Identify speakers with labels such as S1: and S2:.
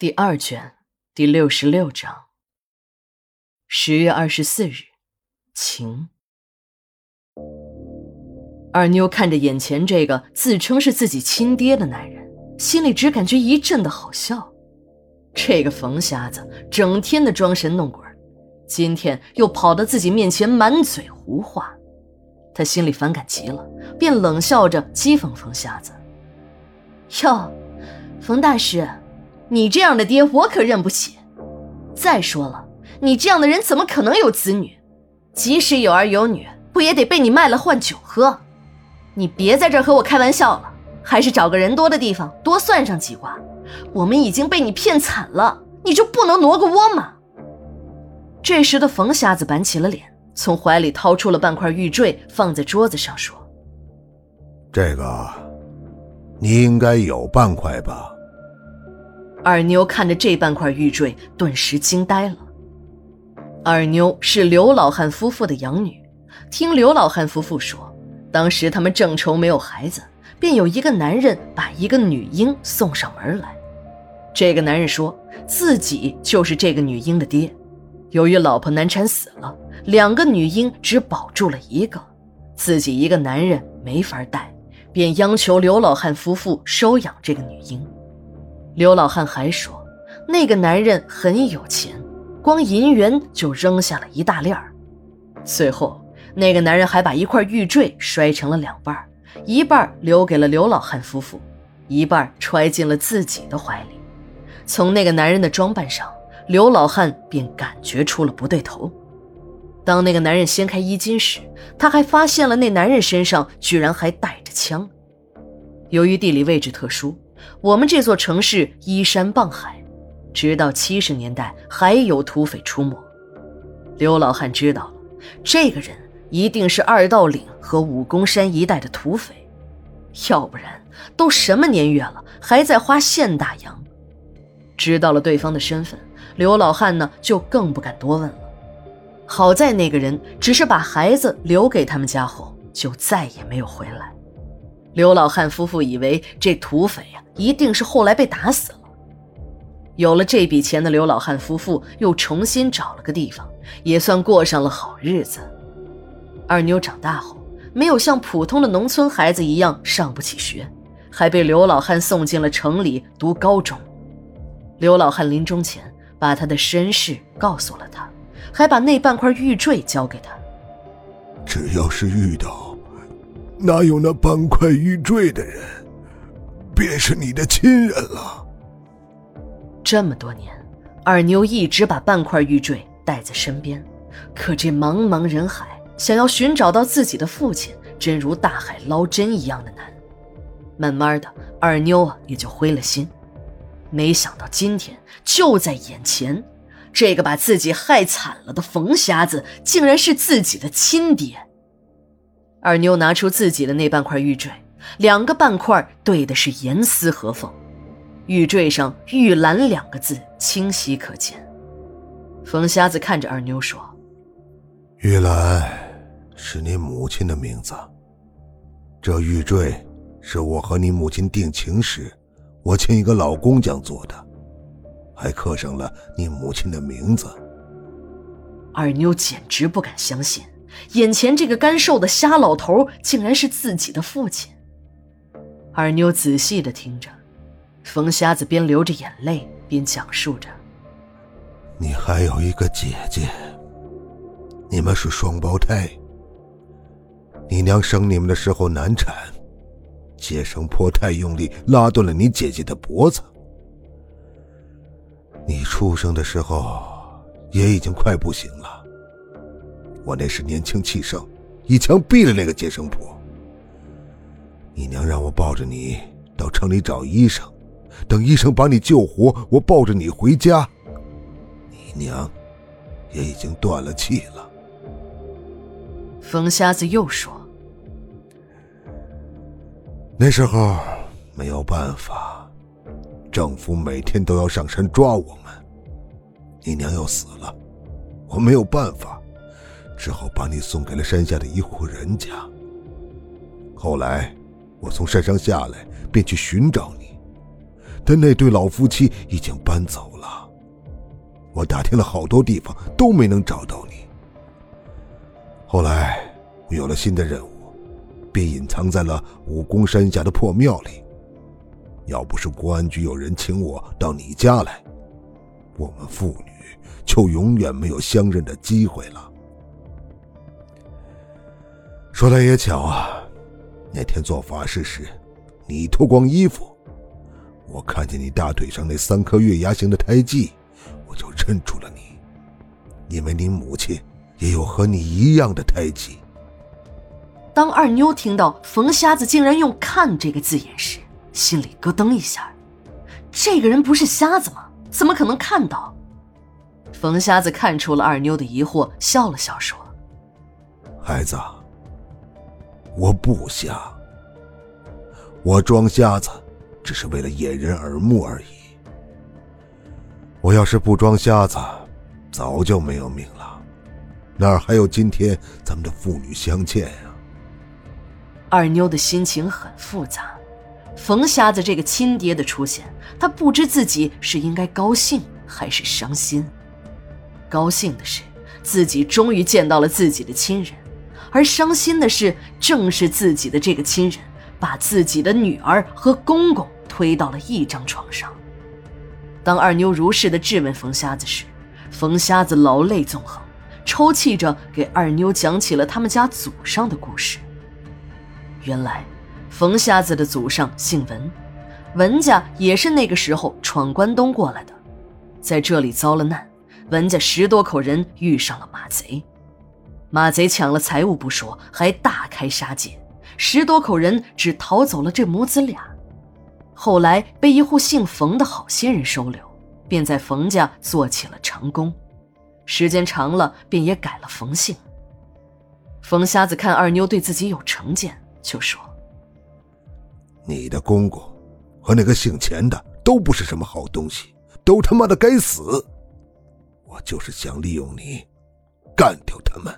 S1: 第二卷第六十六章。十月二十四日，晴。二妞看着眼前这个自称是自己亲爹的男人，心里只感觉一阵的好笑。这个冯瞎子整天的装神弄鬼，今天又跑到自己面前满嘴胡话，他心里反感极了，便冷笑着讥讽冯瞎子：“哟，冯大师。”你这样的爹，我可认不起。再说了，你这样的人怎么可能有子女？即使有儿有女，不也得被你卖了换酒喝？你别在这和我开玩笑了，还是找个人多的地方多算上几卦。我们已经被你骗惨了，你就不能挪个窝吗？这时的冯瞎子板起了脸，从怀里掏出了半块玉坠，放在桌子上说：“
S2: 这个，你应该有半块吧？”
S1: 二妞看着这半块玉坠，顿时惊呆了。二妞是刘老汉夫妇的养女，听刘老汉夫妇说，当时他们正愁没有孩子，便有一个男人把一个女婴送上门来。这个男人说自己就是这个女婴的爹，由于老婆难产死了，两个女婴只保住了一个，自己一个男人没法带，便央求刘老汉夫妇收养这个女婴。刘老汉还说，那个男人很有钱，光银元就扔下了一大链儿。最后，那个男人还把一块玉坠摔成了两半，一半留给了刘老汉夫妇，一半揣进了自己的怀里。从那个男人的装扮上，刘老汉便感觉出了不对头。当那个男人掀开衣襟时，他还发现了那男人身上居然还带着枪。由于地理位置特殊。我们这座城市依山傍海，直到七十年代还有土匪出没。刘老汉知道了，这个人一定是二道岭和武功山一带的土匪，要不然都什么年月了，还在花现大洋。知道了对方的身份，刘老汉呢就更不敢多问了。好在那个人只是把孩子留给他们家后，就再也没有回来。刘老汉夫妇以为这土匪呀，一定是后来被打死了。有了这笔钱的刘老汉夫妇又重新找了个地方，也算过上了好日子。二妞长大后，没有像普通的农村孩子一样上不起学，还被刘老汉送进了城里读高中。刘老汉临终前把他的身世告诉了他，还把那半块玉坠交给他。
S2: 只要是遇到。哪有那半块玉坠的人，便是你的亲人了。
S1: 这么多年，二妞一直把半块玉坠带在身边，可这茫茫人海，想要寻找到自己的父亲，真如大海捞针一样的难。慢慢的，二妞啊也就灰了心。没想到今天就在眼前，这个把自己害惨了的冯瞎子，竟然是自己的亲爹。二妞拿出自己的那半块玉坠，两个半块对的是严丝合缝，玉坠上“玉兰”两个字清晰可见。冯瞎子看着二妞说：“
S2: 玉兰是你母亲的名字，这玉坠是我和你母亲定情时，我请一个老工匠做的，还刻上了你母亲的名字。”
S1: 二妞简直不敢相信。眼前这个干瘦的瞎老头，竟然是自己的父亲。二妞仔细的听着，冯瞎子边流着眼泪边讲述着：“
S2: 你还有一个姐姐，你们是双胞胎。你娘生你们的时候难产，接生婆太用力，拉断了你姐姐的脖子。你出生的时候，也已经快不行了。”我那时年轻气盛，一枪毙了那个接生婆。你娘让我抱着你到城里找医生，等医生把你救活，我抱着你回家。你娘也已经断了气了。
S1: 冯瞎子又说：“
S2: 那时候没有办法，政府每天都要上山抓我们。你娘要死了，我没有办法。”只好把你送给了山下的一户人家。后来，我从山上下来，便去寻找你。但那对老夫妻已经搬走了。我打听了好多地方，都没能找到你。后来我有了新的任务，便隐藏在了武功山下的破庙里。要不是公安局有人请我到你家来，我们父女就永远没有相认的机会了。说来也巧啊，那天做法事时，你脱光衣服，我看见你大腿上那三颗月牙形的胎记，我就认出了你，因为你母亲也有和你一样的胎记。
S1: 当二妞听到冯瞎子竟然用“看”这个字眼时，心里咯噔一下，这个人不是瞎子吗？怎么可能看到？冯瞎子看出了二妞的疑惑，笑了笑说：“
S2: 孩子，我不瞎，我装瞎子，只是为了掩人耳目而已。我要是不装瞎子，早就没有命了，哪还有今天咱们的父女相见呀？”
S1: 二妞的心情很复杂。冯瞎子这个亲爹的出现，她不知自己是应该高兴还是伤心。高兴的是自己终于见到了自己的亲人，而伤心的是，正是自己的这个亲人把自己的女儿和公公推到了一张床上。当二妞如是的质问冯瞎子时，冯瞎子老泪纵横，抽泣着给二妞讲起了他们家祖上的故事。原来。冯瞎子的祖上姓文，文家也是那个时候闯关东过来的，在这里遭了难，文家十多口人遇上了马贼，马贼抢了财物不说，还大开杀戒，十多口人只逃走了这母子俩，后来被一户姓冯的好心人收留，便在冯家做起了长工，时间长了便也改了冯姓。冯瞎子看二妞对自己有成见，就说。
S2: 你的公公和那个姓钱的都不是什么好东西，都他妈的该死！我就是想利用你，干掉他们。